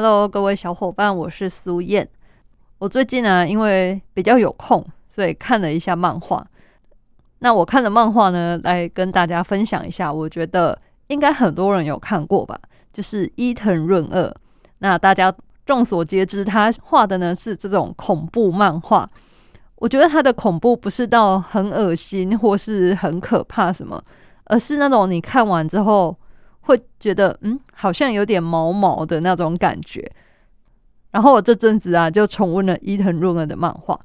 Hello，各位小伙伴，我是苏燕。我最近呢，因为比较有空，所以看了一下漫画。那我看的漫画呢，来跟大家分享一下。我觉得应该很多人有看过吧，就是伊藤润二。那大家众所皆知，他画的呢是这种恐怖漫画。我觉得他的恐怖不是到很恶心或是很可怕什么，而是那种你看完之后。会觉得嗯，好像有点毛毛的那种感觉。然后我这阵子啊，就重温了伊藤润二的漫画。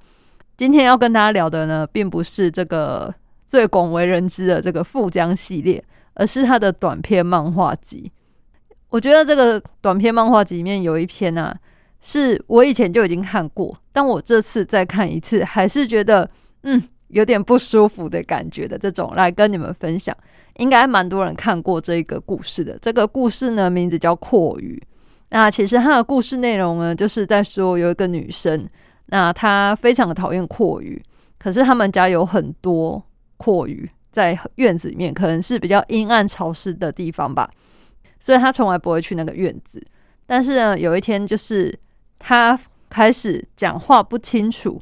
今天要跟大家聊的呢，并不是这个最广为人知的这个富江系列，而是他的短篇漫画集。我觉得这个短篇漫画集里面有一篇啊，是我以前就已经看过，但我这次再看一次，还是觉得嗯。有点不舒服的感觉的这种，来跟你们分享，应该蛮多人看过这个故事的。这个故事呢，名字叫《阔鱼》。那其实它的故事内容呢，就是在说有一个女生，那她非常的讨厌阔鱼，可是他们家有很多阔鱼在院子里面，可能是比较阴暗潮湿的地方吧，所以她从来不会去那个院子。但是呢，有一天就是她开始讲话不清楚，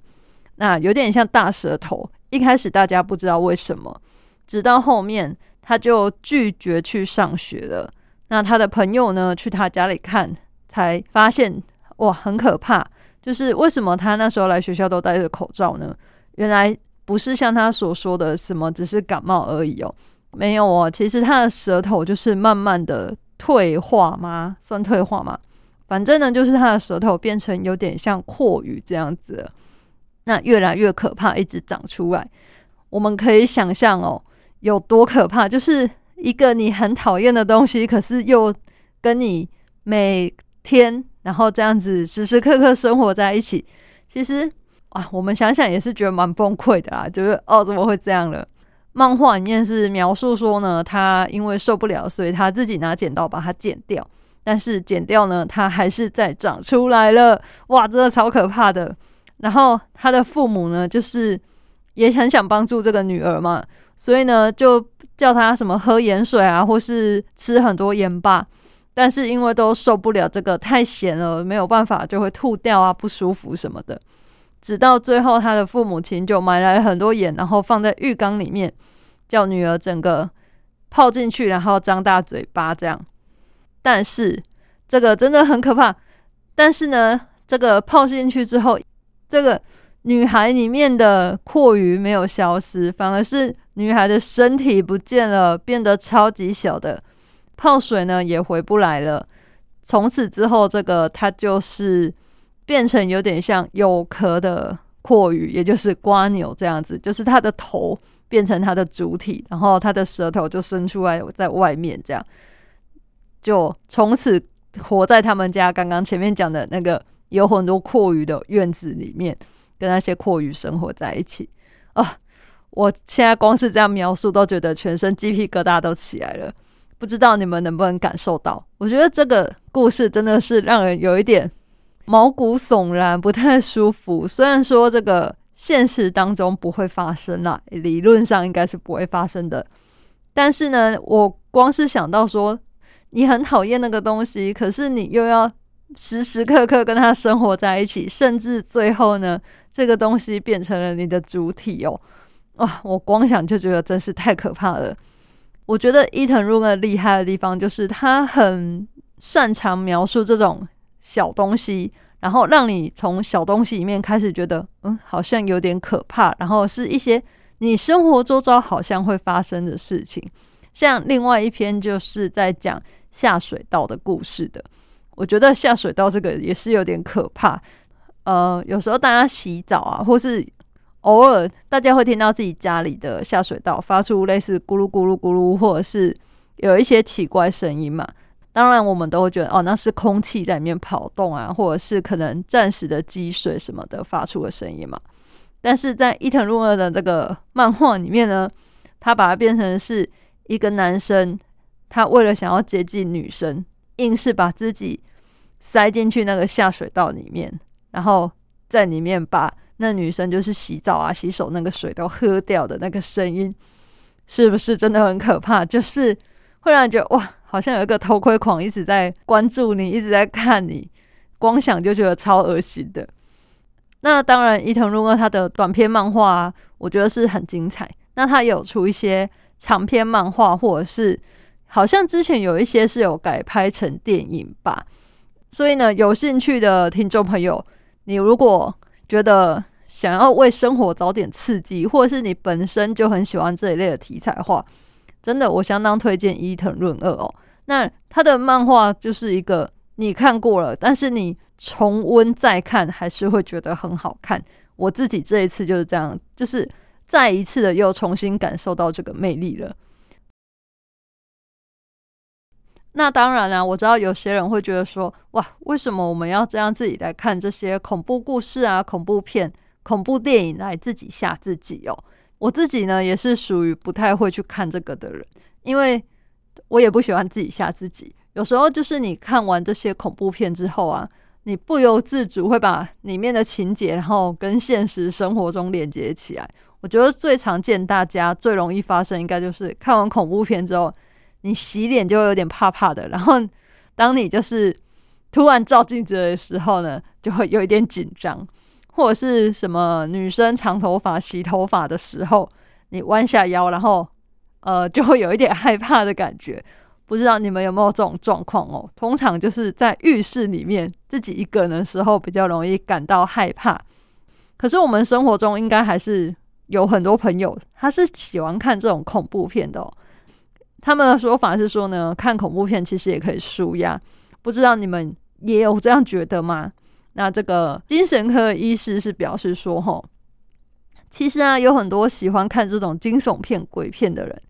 那有点像大舌头。一开始大家不知道为什么，直到后面他就拒绝去上学了。那他的朋友呢，去他家里看，才发现哇，很可怕！就是为什么他那时候来学校都戴着口罩呢？原来不是像他所说的什么只是感冒而已哦，没有哦，其实他的舌头就是慢慢的退化吗？算退化吗？反正呢，就是他的舌头变成有点像阔鱼这样子。那越来越可怕，一直长出来。我们可以想象哦，有多可怕？就是一个你很讨厌的东西，可是又跟你每天然后这样子时时刻刻生活在一起。其实啊，我们想想也是觉得蛮崩溃的啦。就是哦，怎么会这样了？漫画里面是描述说呢，他因为受不了，所以他自己拿剪刀把它剪掉。但是剪掉呢，它还是在长出来了。哇，真的超可怕的。然后他的父母呢，就是也很想帮助这个女儿嘛，所以呢，就叫他什么喝盐水啊，或是吃很多盐巴。但是因为都受不了这个太咸了，没有办法，就会吐掉啊，不舒服什么的。直到最后，他的父母亲就买来了很多盐，然后放在浴缸里面，叫女儿整个泡进去，然后张大嘴巴这样。但是这个真的很可怕。但是呢，这个泡进去之后，这个女孩里面的阔鱼没有消失，反而是女孩的身体不见了，变得超级小的泡水呢也回不来了。从此之后，这个它就是变成有点像有壳的阔鱼，也就是瓜牛这样子，就是它的头变成它的主体，然后它的舌头就伸出来在外面，这样就从此活在他们家刚刚前面讲的那个。有很多阔鱼的院子里面，跟那些阔鱼生活在一起啊！我现在光是这样描述，都觉得全身鸡皮疙瘩都起来了。不知道你们能不能感受到？我觉得这个故事真的是让人有一点毛骨悚然，不太舒服。虽然说这个现实当中不会发生啦，理论上应该是不会发生的，但是呢，我光是想到说你很讨厌那个东西，可是你又要。时时刻刻跟他生活在一起，甚至最后呢，这个东西变成了你的主体哦。哇，我光想就觉得真是太可怕了。我觉得伊藤润二厉害的地方就是他很擅长描述这种小东西，然后让你从小东西里面开始觉得，嗯，好像有点可怕，然后是一些你生活周遭好像会发生的事情。像另外一篇就是在讲下水道的故事的。我觉得下水道这个也是有点可怕。呃，有时候大家洗澡啊，或是偶尔大家会听到自己家里的下水道发出类似咕噜咕噜咕噜，或者是有一些奇怪声音嘛。当然，我们都会觉得哦，那是空气在里面跑动啊，或者是可能暂时的积水什么的发出的声音嘛。但是在伊藤润二的这个漫画里面呢，他把它变成是一个男生，他为了想要接近女生，硬是把自己塞进去那个下水道里面，然后在里面把那女生就是洗澡啊、洗手那个水都喝掉的那个声音，是不是真的很可怕？就是会让人觉得哇。好像有一个偷窥狂一直在关注你，一直在看你，光想就觉得超恶心的。那当然，伊藤润二他的短篇漫画，啊我觉得是很精彩。那他有出一些长篇漫画，或者是好像之前有一些是有改拍成电影吧。所以呢，有兴趣的听众朋友，你如果觉得想要为生活找点刺激，或者是你本身就很喜欢这一类的题材的话，真的，我相当推荐伊藤润二哦。那他的漫画就是一个你看过了，但是你重温再看还是会觉得很好看。我自己这一次就是这样，就是再一次的又重新感受到这个魅力了。那当然啦，我知道有些人会觉得说，哇，为什么我们要这样自己来看这些恐怖故事啊、恐怖片、恐怖电影来自己吓自己哦？我自己呢，也是属于不太会去看这个的人，因为我也不喜欢自己吓自己。有时候就是你看完这些恐怖片之后啊，你不由自主会把里面的情节，然后跟现实生活中连接起来。我觉得最常见、大家最容易发生，应该就是看完恐怖片之后，你洗脸就会有点怕怕的。然后当你就是突然照镜子的时候呢，就会有一点紧张。或者是什么女生长头发洗头发的时候，你弯下腰，然后呃，就会有一点害怕的感觉。不知道你们有没有这种状况哦？通常就是在浴室里面自己一个人的时候，比较容易感到害怕。可是我们生活中应该还是有很多朋友，他是喜欢看这种恐怖片的。他们的说法是说呢，看恐怖片其实也可以舒压。不知道你们也有这样觉得吗？那这个精神科医师是表示说，吼，其实啊，有很多喜欢看这种惊悚片、鬼片的人，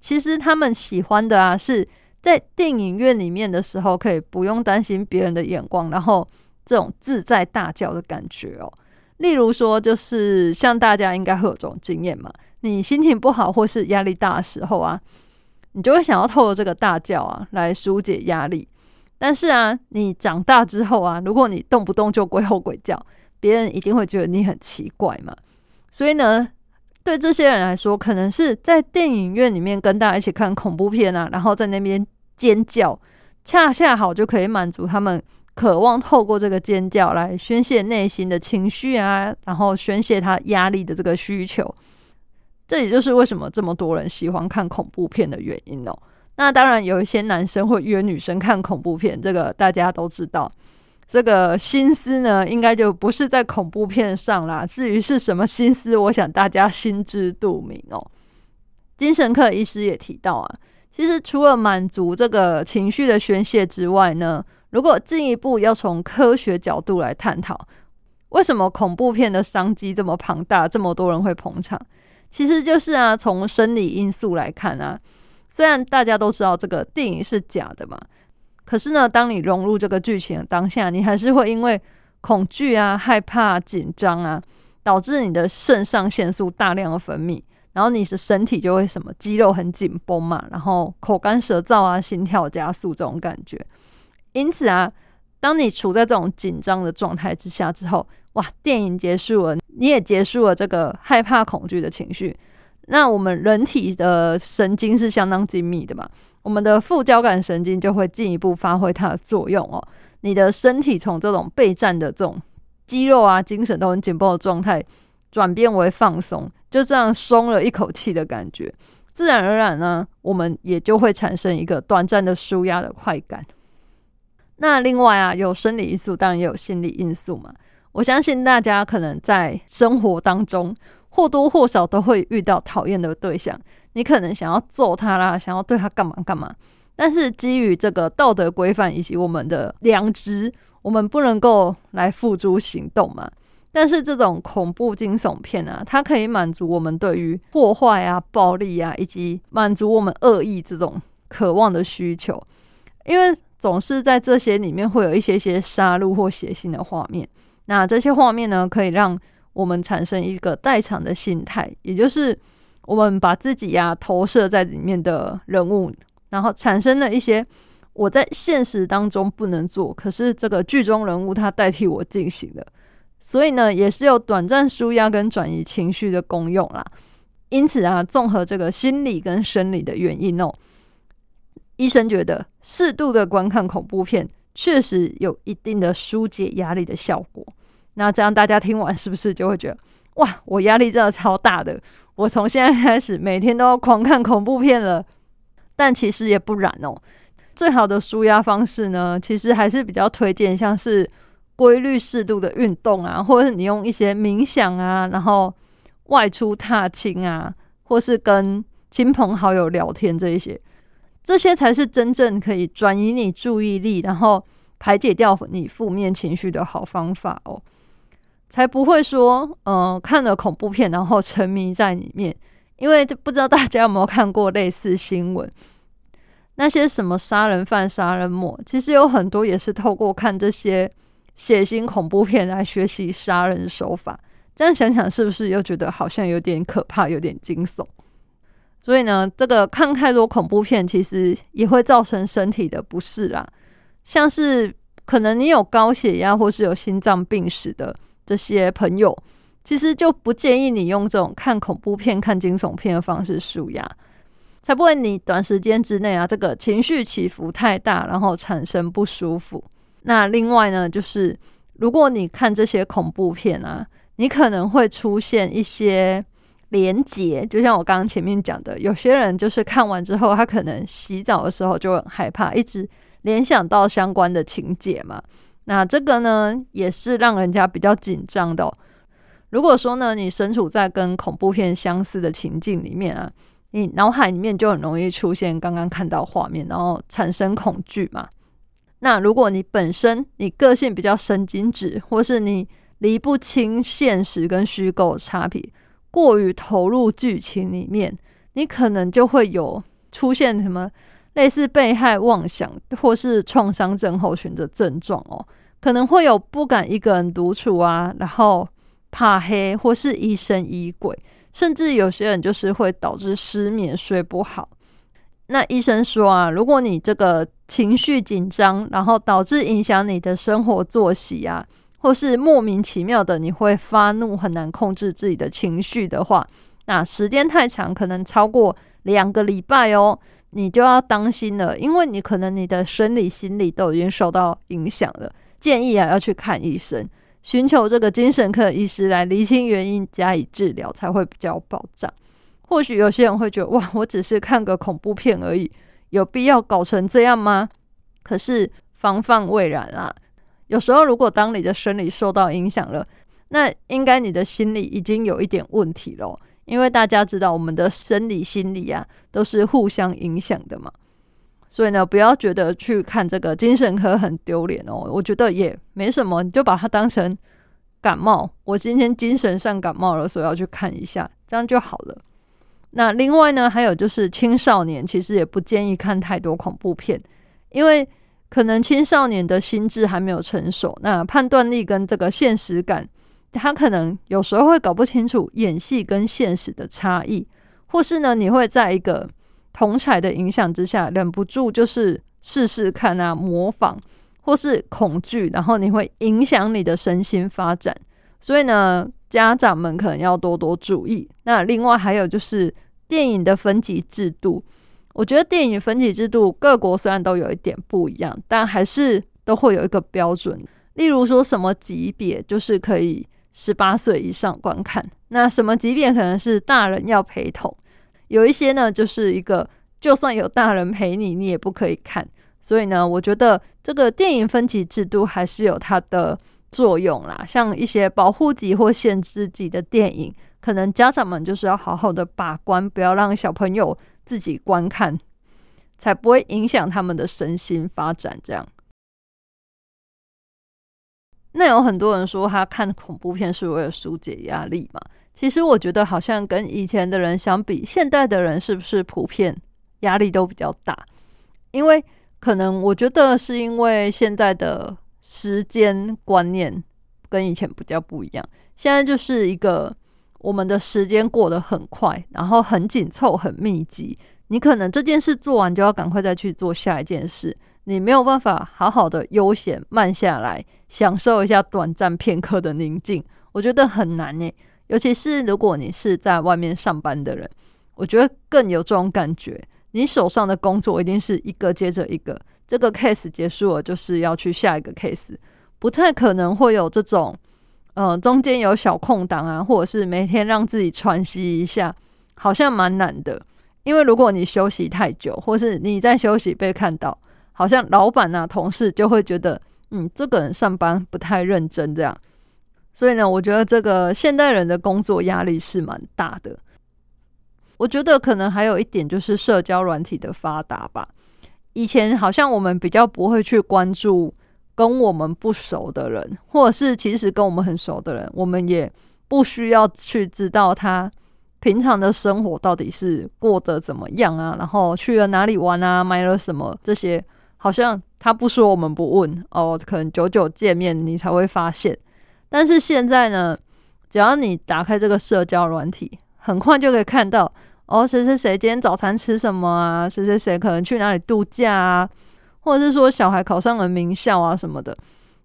其实他们喜欢的啊，是在电影院里面的时候，可以不用担心别人的眼光，然后这种自在大叫的感觉哦。例如说，就是像大家应该会有这种经验嘛，你心情不好或是压力大的时候啊，你就会想要透过这个大叫啊，来疏解压力。但是啊，你长大之后啊，如果你动不动就鬼吼鬼叫，别人一定会觉得你很奇怪嘛。所以呢，对这些人来说，可能是在电影院里面跟大家一起看恐怖片啊，然后在那边尖叫，恰恰好就可以满足他们渴望透过这个尖叫来宣泄内心的情绪啊，然后宣泄他压力的这个需求。这也就是为什么这么多人喜欢看恐怖片的原因哦。那当然，有一些男生会约女生看恐怖片，这个大家都知道。这个心思呢，应该就不是在恐怖片上啦。至于是什么心思，我想大家心知肚明哦。精神科医师也提到啊，其实除了满足这个情绪的宣泄之外呢，如果进一步要从科学角度来探讨，为什么恐怖片的商机这么庞大，这么多人会捧场，其实就是啊，从生理因素来看啊。虽然大家都知道这个电影是假的嘛，可是呢，当你融入这个剧情的当下，你还是会因为恐惧啊、害怕、紧张啊，导致你的肾上腺素大量的分泌，然后你的身体就会什么肌肉很紧绷嘛，然后口干舌燥啊、心跳加速这种感觉。因此啊，当你处在这种紧张的状态之下之后，哇，电影结束了，你也结束了这个害怕、恐惧的情绪。那我们人体的神经是相当精密的嘛，我们的副交感神经就会进一步发挥它的作用哦。你的身体从这种备战的这种肌肉啊、精神都很紧绷的状态，转变为放松，就这样松了一口气的感觉，自然而然呢，我们也就会产生一个短暂的舒压的快感。那另外啊，有生理因素，当然也有心理因素嘛。我相信大家可能在生活当中。或多或少都会遇到讨厌的对象，你可能想要揍他啦，想要对他干嘛干嘛。但是基于这个道德规范以及我们的良知，我们不能够来付诸行动嘛。但是这种恐怖惊悚片啊，它可以满足我们对于破坏啊、暴力啊，以及满足我们恶意这种渴望的需求。因为总是在这些里面会有一些些杀戮或血腥的画面。那这些画面呢，可以让我们产生一个代偿的心态，也就是我们把自己呀投射在里面的人物，然后产生了一些我在现实当中不能做，可是这个剧中人物他代替我进行的，所以呢，也是有短暂舒压跟转移情绪的功用啦。因此啊，综合这个心理跟生理的原因哦，医生觉得适度的观看恐怖片确实有一定的疏解压力的效果。那这样大家听完是不是就会觉得，哇，我压力真的超大的，我从现在开始每天都要狂看恐怖片了？但其实也不然哦，最好的舒压方式呢，其实还是比较推荐像是规律适度的运动啊，或者是你用一些冥想啊，然后。外出踏青啊，或是跟亲朋好友聊天，这一些，这些才是真正可以转移你注意力，然后排解掉你负面情绪的好方法哦。才不会说，嗯，看了恐怖片然后沉迷在里面。因为不知道大家有没有看过类似新闻，那些什么杀人犯、杀人魔，其实有很多也是透过看这些血腥恐怖片来学习杀人手法。这样想想，是不是又觉得好像有点可怕，有点惊悚？所以呢，这个看太多恐怖片，其实也会造成身体的不适啊。像是可能你有高血压或是有心脏病史的这些朋友，其实就不建议你用这种看恐怖片、看惊悚片的方式舒压，才不会你短时间之内啊，这个情绪起伏太大，然后产生不舒服。那另外呢，就是如果你看这些恐怖片啊，你可能会出现一些连结，就像我刚刚前面讲的，有些人就是看完之后，他可能洗澡的时候就很害怕，一直联想到相关的情节嘛。那这个呢，也是让人家比较紧张的。如果说呢，你身处在跟恐怖片相似的情境里面啊，你脑海里面就很容易出现刚刚看到画面，然后产生恐惧嘛。那如果你本身你个性比较神经质，或是你离不清现实跟虚构差别，过于投入剧情里面，你可能就会有出现什么类似被害妄想或是创伤症候群的症状哦，可能会有不敢一个人独处啊，然后怕黑或是疑神疑鬼，甚至有些人就是会导致失眠睡不好。那医生说啊，如果你这个情绪紧张，然后导致影响你的生活作息啊。或是莫名其妙的你会发怒，很难控制自己的情绪的话，那时间太长，可能超过两个礼拜哦，你就要当心了，因为你可能你的生理、心理都已经受到影响了。建议啊，要去看医生，寻求这个精神科医师来厘清原因，加以治疗，才会比较保障。或许有些人会觉得，哇，我只是看个恐怖片而已，有必要搞成这样吗？可是防范未然啊。有时候，如果当你的生理受到影响了，那应该你的心理已经有一点问题了。因为大家知道，我们的生理、心理啊，都是互相影响的嘛。所以呢，不要觉得去看这个精神科很丢脸哦。我觉得也没什么，你就把它当成感冒。我今天精神上感冒了，所以要去看一下，这样就好了。那另外呢，还有就是青少年其实也不建议看太多恐怖片，因为。可能青少年的心智还没有成熟，那判断力跟这个现实感，他可能有时候会搞不清楚演戏跟现实的差异，或是呢，你会在一个同彩的影响之下，忍不住就是试试看啊，模仿或是恐惧，然后你会影响你的身心发展，所以呢，家长们可能要多多注意。那另外还有就是电影的分级制度。我觉得电影分级制度各国虽然都有一点不一样，但还是都会有一个标准。例如说什么级别就是可以十八岁以上观看，那什么级别可能是大人要陪同，有一些呢就是一个就算有大人陪你，你也不可以看。所以呢，我觉得这个电影分级制度还是有它的作用啦。像一些保护级或限制级的电影，可能家长们就是要好好的把关，不要让小朋友。自己观看，才不会影响他们的身心发展。这样，那有很多人说他看恐怖片是为了疏解压力嘛？其实我觉得好像跟以前的人相比，现代的人是不是普遍压力都比较大？因为可能我觉得是因为现在的时间观念跟以前比较不一样，现在就是一个我们的时间过得很快，然后很紧凑、很密集。你可能这件事做完就要赶快再去做下一件事，你没有办法好好的悠闲慢下来，享受一下短暂片刻的宁静。我觉得很难呢，尤其是如果你是在外面上班的人，我觉得更有这种感觉。你手上的工作一定是一个接着一个，这个 case 结束了就是要去下一个 case，不太可能会有这种，呃，中间有小空档啊，或者是每天让自己喘息一下，好像蛮难的。因为如果你休息太久，或是你在休息被看到，好像老板啊、同事就会觉得，嗯，这个人上班不太认真这样。所以呢，我觉得这个现代人的工作压力是蛮大的。我觉得可能还有一点就是社交软体的发达吧。以前好像我们比较不会去关注跟我们不熟的人，或者是其实跟我们很熟的人，我们也不需要去知道他平常的生活到底是过得怎么样啊，然后去了哪里玩啊，买了什么这些，好像他不说我们不问哦，可能久久见面你才会发现。但是现在呢，只要你打开这个社交软体，很快就可以看到哦，谁谁谁今天早餐吃什么啊？谁谁谁可能去哪里度假啊？或者是说小孩考上了名校啊什么的，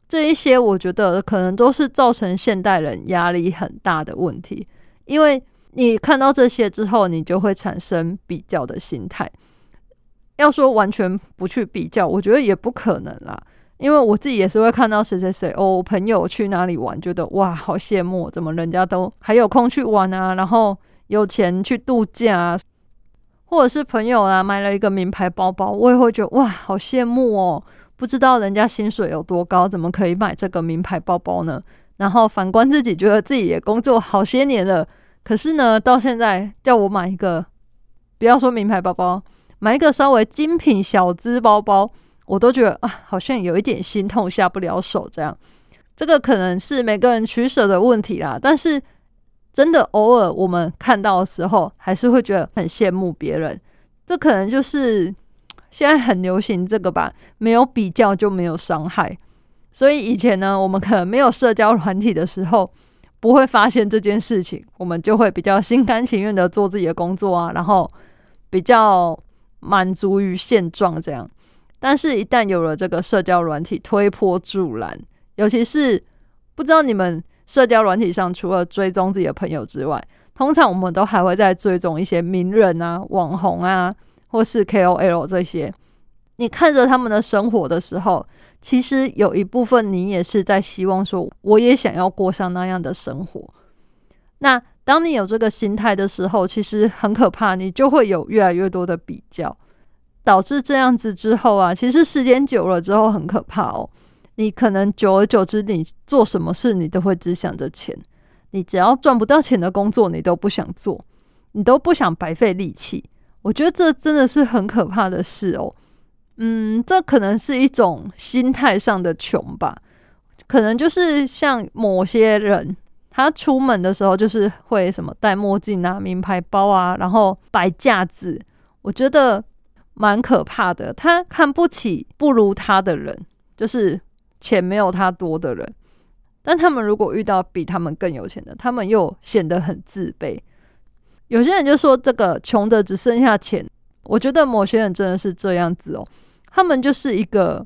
这一些我觉得可能都是造成现代人压力很大的问题。因为你看到这些之后，你就会产生比较的心态。要说完全不去比较，我觉得也不可能啦。因为我自己也是会看到谁谁谁哦，朋友去哪里玩，觉得哇，好羡慕，怎么人家都还有空去玩啊，然后有钱去度假，或者是朋友啊买了一个名牌包包，我也会觉得哇，好羡慕哦，不知道人家薪水有多高，怎么可以买这个名牌包包呢？然后反观自己，觉得自己也工作好些年了，可是呢，到现在叫我买一个，不要说名牌包包，买一个稍微精品小资包包。我都觉得啊，好像有一点心痛，下不了手。这样，这个可能是每个人取舍的问题啦。但是，真的偶尔我们看到的时候，还是会觉得很羡慕别人。这可能就是现在很流行这个吧，没有比较就没有伤害。所以以前呢，我们可能没有社交软体的时候，不会发现这件事情，我们就会比较心甘情愿的做自己的工作啊，然后比较满足于现状这样。但是，一旦有了这个社交软体推波助澜，尤其是不知道你们社交软体上除了追踪自己的朋友之外，通常我们都还会在追踪一些名人啊、网红啊，或是 KOL 这些。你看着他们的生活的时候，其实有一部分你也是在希望说，我也想要过上那样的生活。那当你有这个心态的时候，其实很可怕，你就会有越来越多的比较。导致这样子之后啊，其实时间久了之后很可怕哦。你可能久而久之，你做什么事你都会只想着钱。你只要赚不到钱的工作，你都不想做，你都不想白费力气。我觉得这真的是很可怕的事哦。嗯，这可能是一种心态上的穷吧。可能就是像某些人，他出门的时候就是会什么戴墨镜啊、名牌包啊，然后摆架子。我觉得。蛮可怕的，他看不起不如他的人，就是钱没有他多的人。但他们如果遇到比他们更有钱的，他们又显得很自卑。有些人就说这个穷的只剩下钱，我觉得某些人真的是这样子哦。他们就是一个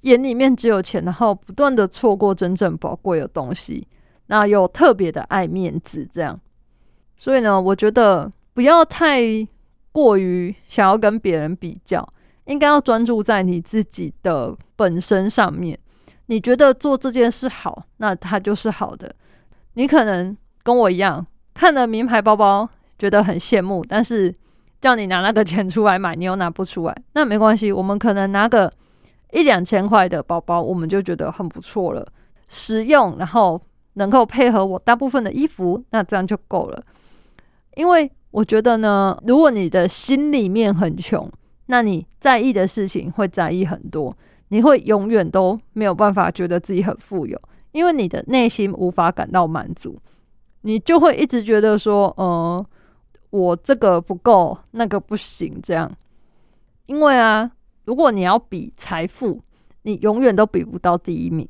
眼里面只有钱，然后不断的错过真正宝贵的东西，那又特别的爱面子这样。所以呢，我觉得不要太。过于想要跟别人比较，应该要专注在你自己的本身上面。你觉得做这件事好，那它就是好的。你可能跟我一样，看了名牌包包觉得很羡慕，但是叫你拿那个钱出来买，你又拿不出来。那没关系，我们可能拿个一两千块的包包，我们就觉得很不错了，实用，然后能够配合我大部分的衣服，那这样就够了。因为我觉得呢，如果你的心里面很穷，那你在意的事情会在意很多，你会永远都没有办法觉得自己很富有，因为你的内心无法感到满足，你就会一直觉得说，呃，我这个不够，那个不行，这样。因为啊，如果你要比财富，你永远都比不到第一名。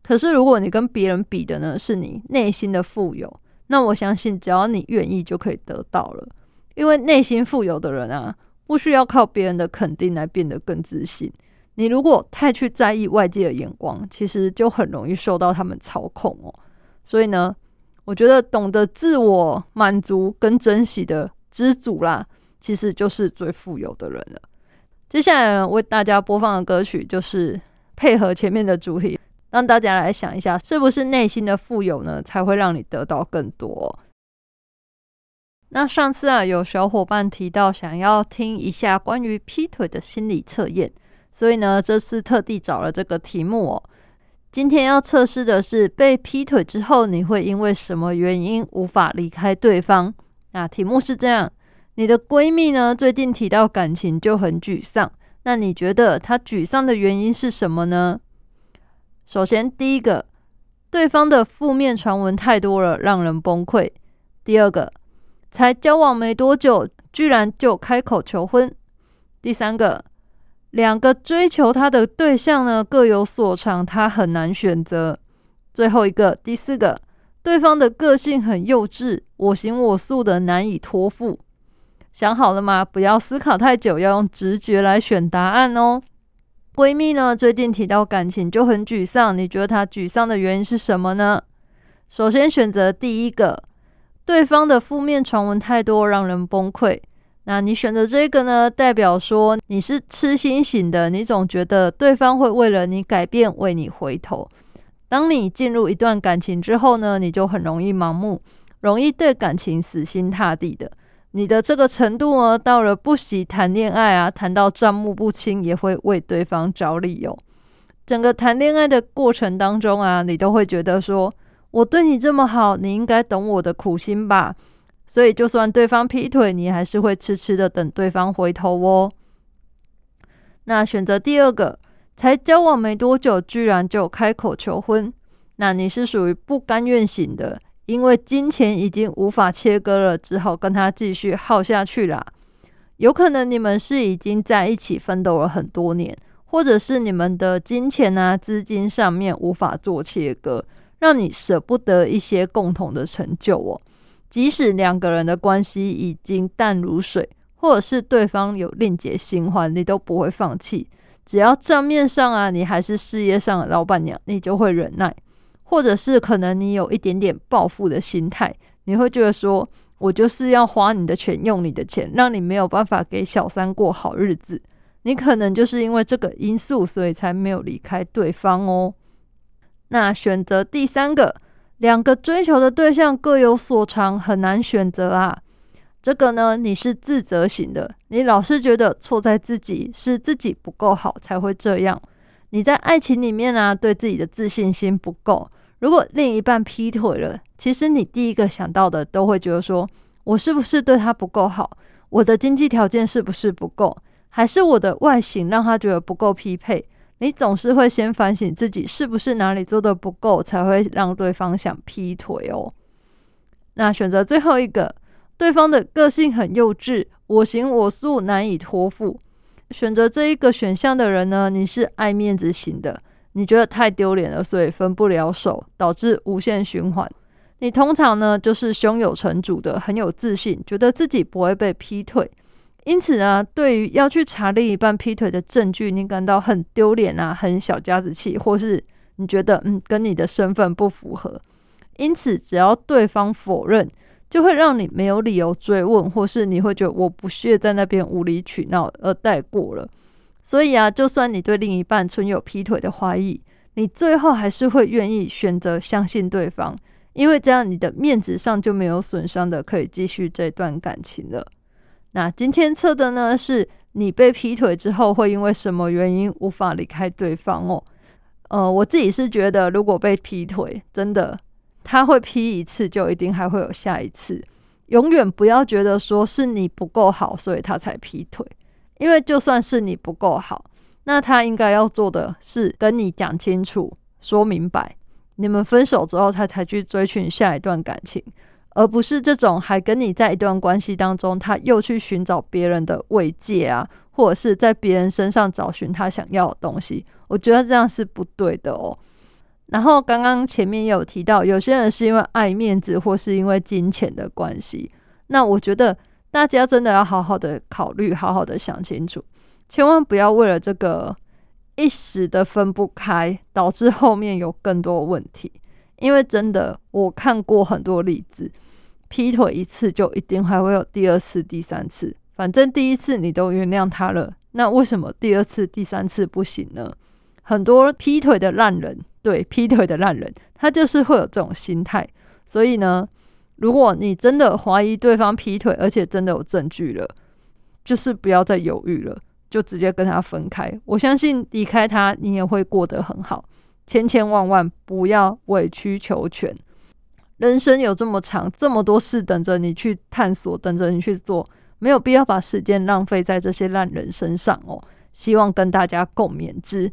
可是如果你跟别人比的呢，是你内心的富有，那我相信只要你愿意就可以得到了。因为内心富有的人啊，不需要靠别人的肯定来变得更自信。你如果太去在意外界的眼光，其实就很容易受到他们操控哦。所以呢，我觉得懂得自我满足跟珍惜的知足啦，其实就是最富有的人了。接下来，为大家播放的歌曲就是配合前面的主题，让大家来想一下，是不是内心的富有呢，才会让你得到更多。那上次啊，有小伙伴提到想要听一下关于劈腿的心理测验，所以呢，这次特地找了这个题目哦。今天要测试的是被劈腿之后，你会因为什么原因无法离开对方？那题目是这样：你的闺蜜呢，最近提到感情就很沮丧，那你觉得她沮丧的原因是什么呢？首先，第一个，对方的负面传闻太多了，让人崩溃；第二个。才交往没多久，居然就开口求婚。第三个，两个追求他的对象呢各有所长，他很难选择。最后一个，第四个，对方的个性很幼稚，我行我素的难以托付。想好了吗？不要思考太久，要用直觉来选答案哦。闺蜜呢，最近提到感情就很沮丧，你觉得她沮丧的原因是什么呢？首先选择第一个。对方的负面传闻太多，让人崩溃。那你选择这个呢？代表说你是痴心型的，你总觉得对方会为了你改变，为你回头。当你进入一段感情之后呢，你就很容易盲目，容易对感情死心塌地的。你的这个程度呢，到了不喜谈恋爱啊，谈到账目不清，也会为对方找理由。整个谈恋爱的过程当中啊，你都会觉得说。我对你这么好，你应该懂我的苦心吧？所以，就算对方劈腿，你还是会痴痴的等对方回头哦。那选择第二个，才交往没多久，居然就开口求婚，那你是属于不甘愿型的，因为金钱已经无法切割了，只好跟他继续耗下去啦。有可能你们是已经在一起奋斗了很多年，或者是你们的金钱啊、资金上面无法做切割。让你舍不得一些共同的成就哦，即使两个人的关系已经淡如水，或者是对方有另结新欢，你都不会放弃。只要账面上啊，你还是事业上的老板娘，你就会忍耐。或者是可能你有一点点报复的心态，你会觉得说，我就是要花你的钱，用你的钱，让你没有办法给小三过好日子。你可能就是因为这个因素，所以才没有离开对方哦。那选择第三个，两个追求的对象各有所长，很难选择啊。这个呢，你是自责型的，你老是觉得错在自己，是自己不够好才会这样。你在爱情里面啊，对自己的自信心不够。如果另一半劈腿了，其实你第一个想到的都会觉得说，我是不是对他不够好？我的经济条件是不是不够？还是我的外形让他觉得不够匹配？你总是会先反省自己是不是哪里做的不够，才会让对方想劈腿哦。那选择最后一个，对方的个性很幼稚，我行我素，难以托付。选择这一个选项的人呢，你是爱面子型的，你觉得太丢脸了，所以分不了手，导致无限循环。你通常呢，就是胸有成竹的，很有自信，觉得自己不会被劈腿。因此呢，对于要去查另一半劈腿的证据，你感到很丢脸啊，很小家子气，或是你觉得嗯跟你的身份不符合，因此只要对方否认，就会让你没有理由追问，或是你会觉得我不屑在那边无理取闹而带过了。所以啊，就算你对另一半存有劈腿的怀疑，你最后还是会愿意选择相信对方，因为这样你的面子上就没有损伤的，可以继续这段感情了。那今天测的呢，是你被劈腿之后会因为什么原因无法离开对方哦？呃，我自己是觉得，如果被劈腿，真的他会劈一次，就一定还会有下一次。永远不要觉得说是你不够好，所以他才劈腿，因为就算是你不够好，那他应该要做的是跟你讲清楚、说明白，你们分手之后，他才去追寻下一段感情。而不是这种还跟你在一段关系当中，他又去寻找别人的慰藉啊，或者是在别人身上找寻他想要的东西。我觉得这样是不对的哦。然后刚刚前面也有提到，有些人是因为爱面子或是因为金钱的关系。那我觉得大家真的要好好的考虑，好好的想清楚，千万不要为了这个一时的分不开，导致后面有更多问题。因为真的我看过很多例子，劈腿一次就一定还会有第二次、第三次。反正第一次你都原谅他了，那为什么第二次、第三次不行呢？很多劈腿的烂人。对劈腿的烂人，他就是会有这种心态。所以呢，如果你真的怀疑对方劈腿，而且真的有证据了，就是不要再犹豫了，就直接跟他分开。我相信离开他，你也会过得很好。千千万万不要委曲求全。人生有这么长，这么多事等着你去探索，等着你去做，没有必要把时间浪费在这些烂人身上哦。希望跟大家共勉之。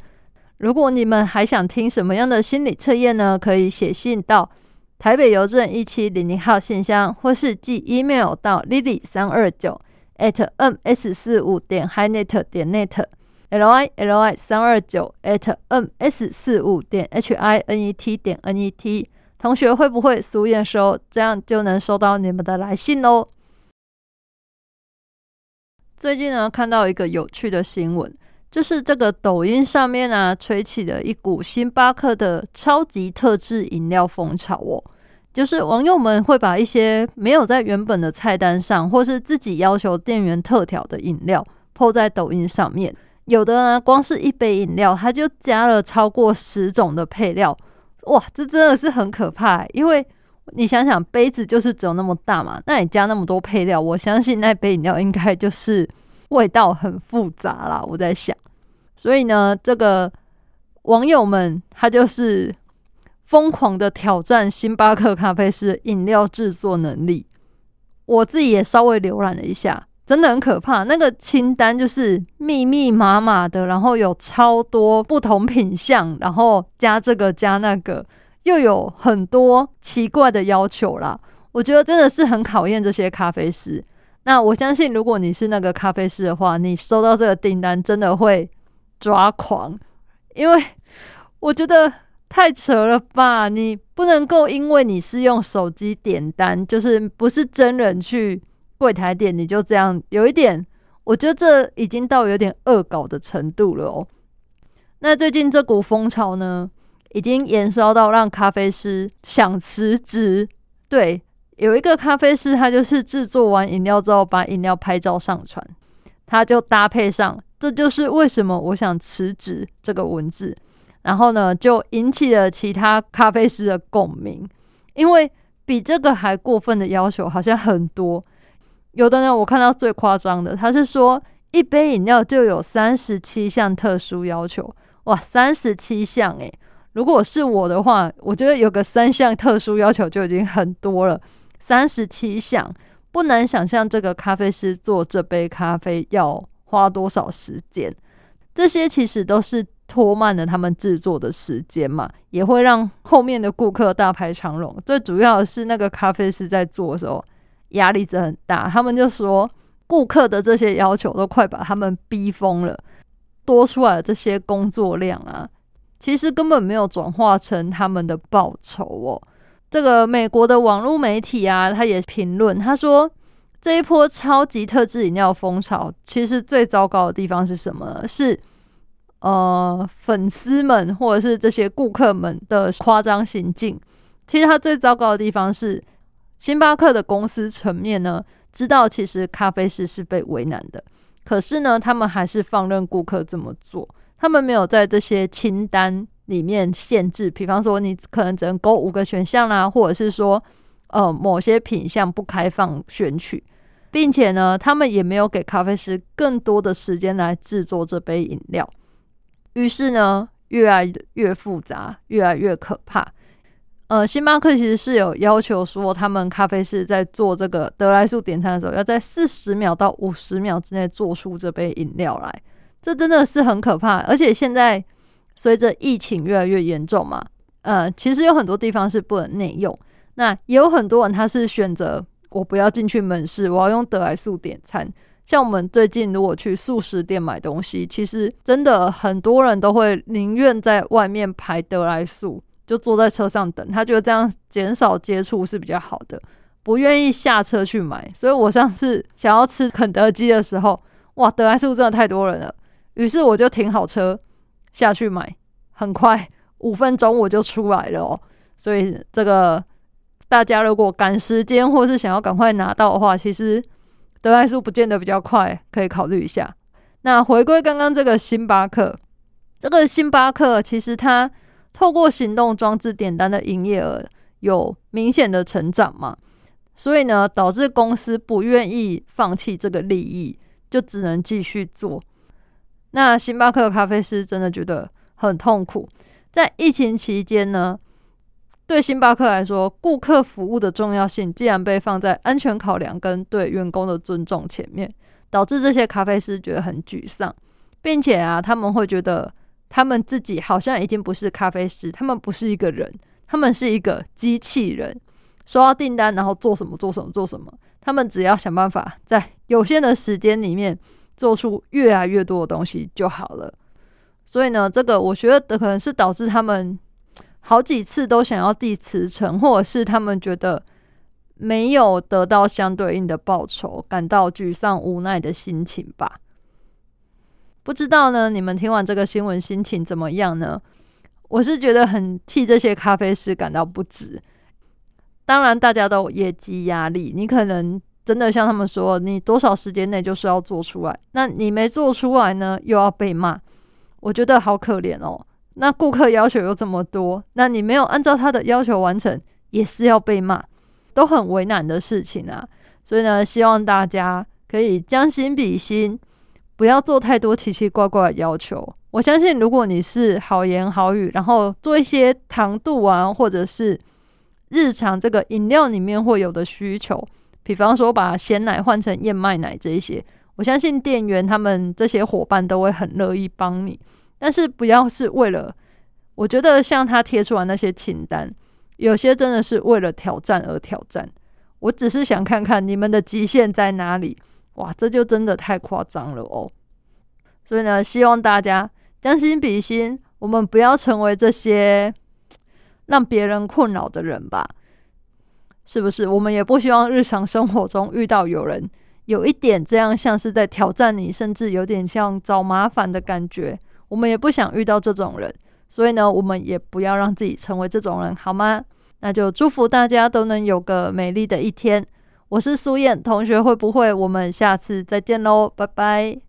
如果你们还想听什么样的心理测验呢？可以写信到台北邮政一七零零号信箱，或是寄 email 到 lily 三二九 at ms 四五点 hinet 点 net l i l i 三二九 at ms 四五点 h i n e t 点 n e t。同学会不会苏验收？这样就能收到你们的来信哦。最近呢，看到一个有趣的新闻。就是这个抖音上面啊，吹起了一股星巴克的超级特制饮料风潮哦。就是网友们会把一些没有在原本的菜单上，或是自己要求店员特调的饮料，po 在抖音上面。有的呢，光是一杯饮料，它就加了超过十种的配料，哇，这真的是很可怕。因为你想想，杯子就是只有那么大嘛，那你加那么多配料，我相信那杯饮料应该就是味道很复杂啦。我在想。所以呢，这个网友们他就是疯狂的挑战星巴克咖啡师饮料制作能力。我自己也稍微浏览了一下，真的很可怕。那个清单就是密密麻麻的，然后有超多不同品相，然后加这个加那个，又有很多奇怪的要求啦。我觉得真的是很考验这些咖啡师。那我相信，如果你是那个咖啡师的话，你收到这个订单，真的会。抓狂，因为我觉得太扯了吧！你不能够因为你是用手机点单，就是不是真人去柜台点，你就这样有一点，我觉得这已经到有点恶搞的程度了哦。那最近这股风潮呢，已经延烧到让咖啡师想辞职。对，有一个咖啡师，他就是制作完饮料之后，把饮料拍照上传，他就搭配上。这就是为什么我想辞职这个文字，然后呢，就引起了其他咖啡师的共鸣。因为比这个还过分的要求好像很多，有的呢，我看到最夸张的，他是说一杯饮料就有三十七项特殊要求，哇，三十七项诶，如果是我的话，我觉得有个三项特殊要求就已经很多了，三十七项不难想象，这个咖啡师做这杯咖啡要。花多少时间？这些其实都是拖慢了他们制作的时间嘛，也会让后面的顾客大排长龙。最主要是，那个咖啡师在做的时候压力真很大。他们就说，顾客的这些要求都快把他们逼疯了，多出来的这些工作量啊，其实根本没有转化成他们的报酬哦。这个美国的网络媒体啊，他也评论，他说。这一波超级特制饮料风潮，其实最糟糕的地方是什么？是呃，粉丝们或者是这些顾客们的夸张行径。其实它最糟糕的地方是，星巴克的公司层面呢，知道其实咖啡师是被为难的，可是呢，他们还是放任顾客这么做。他们没有在这些清单里面限制，比方说你可能只能勾五个选项啦，或者是说呃某些品项不开放选取。并且呢，他们也没有给咖啡师更多的时间来制作这杯饮料，于是呢，越来越复杂，越来越可怕。呃，星巴克其实是有要求说，他们咖啡师在做这个德莱素点餐的时候，要在四十秒到五十秒之内做出这杯饮料来。这真的是很可怕。而且现在随着疫情越来越严重嘛，呃，其实有很多地方是不能内用，那也有很多人他是选择。我不要进去门市，我要用德莱素点餐。像我们最近如果去素食店买东西，其实真的很多人都会宁愿在外面排得来速，就坐在车上等，他觉得这样减少接触是比较好的，不愿意下车去买。所以我上次想要吃肯德基的时候，哇，得来速真的太多人了，于是我就停好车下去买，很快五分钟我就出来了哦。所以这个大家如果赶时间或是想要赶快拿到的话，其实得来速不见得比较快，可以考虑一下。那回归刚刚这个星巴克，这个星巴克其实它透过行动装置点单的营业额有明显的成长嘛，所以呢，导致公司不愿意放弃这个利益，就只能继续做。那星巴克咖啡师真的觉得很痛苦，在疫情期间呢。对星巴克来说，顾客服务的重要性竟然被放在安全考量跟对员工的尊重前面，导致这些咖啡师觉得很沮丧，并且啊，他们会觉得他们自己好像已经不是咖啡师，他们不是一个人，他们是一个机器人，收到订单然后做什么做什么做什么，他们只要想办法在有限的时间里面做出越来越多的东西就好了。所以呢，这个我觉得可能是导致他们。好几次都想要递辞呈，或者是他们觉得没有得到相对应的报酬，感到沮丧无奈的心情吧。不知道呢，你们听完这个新闻心情怎么样呢？我是觉得很替这些咖啡师感到不值。当然，大家都有业绩压力，你可能真的像他们说，你多少时间内就是要做出来，那你没做出来呢，又要被骂，我觉得好可怜哦。那顾客要求又这么多，那你没有按照他的要求完成，也是要被骂，都很为难的事情啊。所以呢，希望大家可以将心比心，不要做太多奇奇怪怪的要求。我相信，如果你是好言好语，然后做一些糖度啊，或者是日常这个饮料里面会有的需求，比方说把鲜奶换成燕麦奶这一些，我相信店员他们这些伙伴都会很乐意帮你。但是不要是为了，我觉得像他贴出来那些清单，有些真的是为了挑战而挑战。我只是想看看你们的极限在哪里，哇，这就真的太夸张了哦。所以呢，希望大家将心比心，我们不要成为这些让别人困扰的人吧？是不是？我们也不希望日常生活中遇到有人有一点这样像是在挑战你，甚至有点像找麻烦的感觉。我们也不想遇到这种人，所以呢，我们也不要让自己成为这种人，好吗？那就祝福大家都能有个美丽的一天。我是苏燕同学，会不会？我们下次再见喽，拜拜。